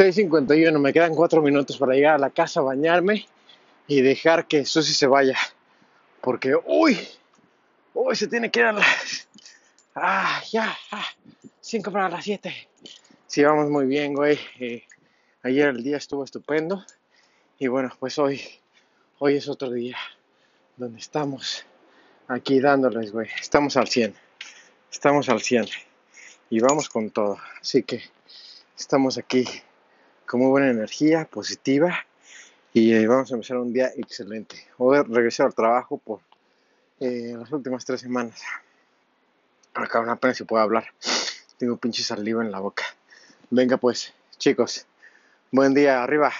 6.51, me quedan 4 minutos para llegar a la casa, bañarme y dejar que Susi se vaya. Porque, uy, uy, se tiene que a las... Ah, ya, ah, 5 para las 7. Sí, vamos muy bien, güey. Eh, ayer el día estuvo estupendo. Y bueno, pues hoy, hoy es otro día donde estamos aquí dándoles, güey. Estamos al 100. Estamos al 100. Y vamos con todo. Así que estamos aquí con muy buena energía, positiva. Y eh, vamos a empezar un día excelente. Voy a regresar al trabajo por eh, las últimas tres semanas. Acá apenas se puede hablar. Tengo pinche saliva en la boca. Venga pues, chicos. Buen día, arriba.